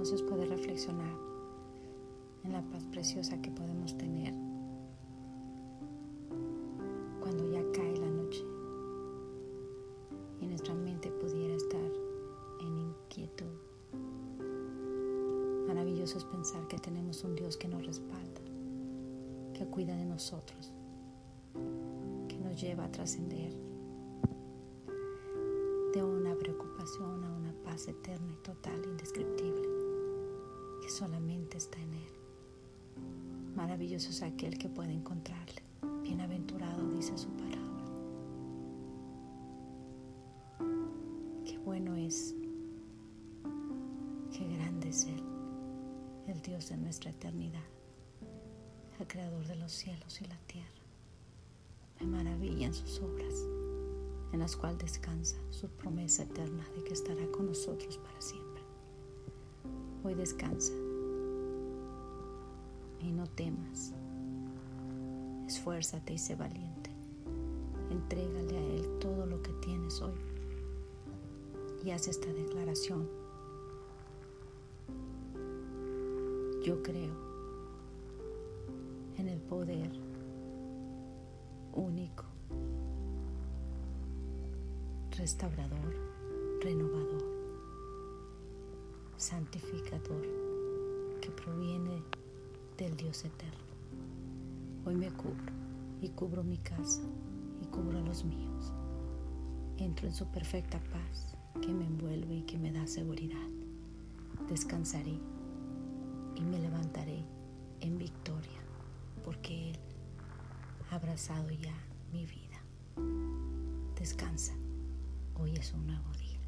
hermoso es poder reflexionar en la paz preciosa que podemos tener cuando ya cae la noche y nuestra mente pudiera estar en inquietud. Maravilloso es pensar que tenemos un Dios que nos respalda, que cuida de nosotros, que nos lleva a trascender de una preocupación a una paz eterna y total, indescriptible solamente está en Él. Maravilloso es aquel que puede encontrarle. Bienaventurado dice su palabra. Qué bueno es, qué grande es Él, el Dios de nuestra eternidad, el creador de los cielos y la tierra. Me maravillan sus obras en las cuales descansa su promesa eterna de que estará con nosotros para siempre. Hoy descansa y no temas. Esfuérzate y sé valiente. Entrégale a Él todo lo que tienes hoy y haz esta declaración. Yo creo en el poder único restaurador, renovador, santificador, que proviene del Dios eterno. Hoy me cubro y cubro mi casa y cubro a los míos. Entro en su perfecta paz que me envuelve y que me da seguridad. Descansaré y me levantaré en victoria porque Él ha abrazado ya mi vida. Descansa. Hoy es un nuevo día.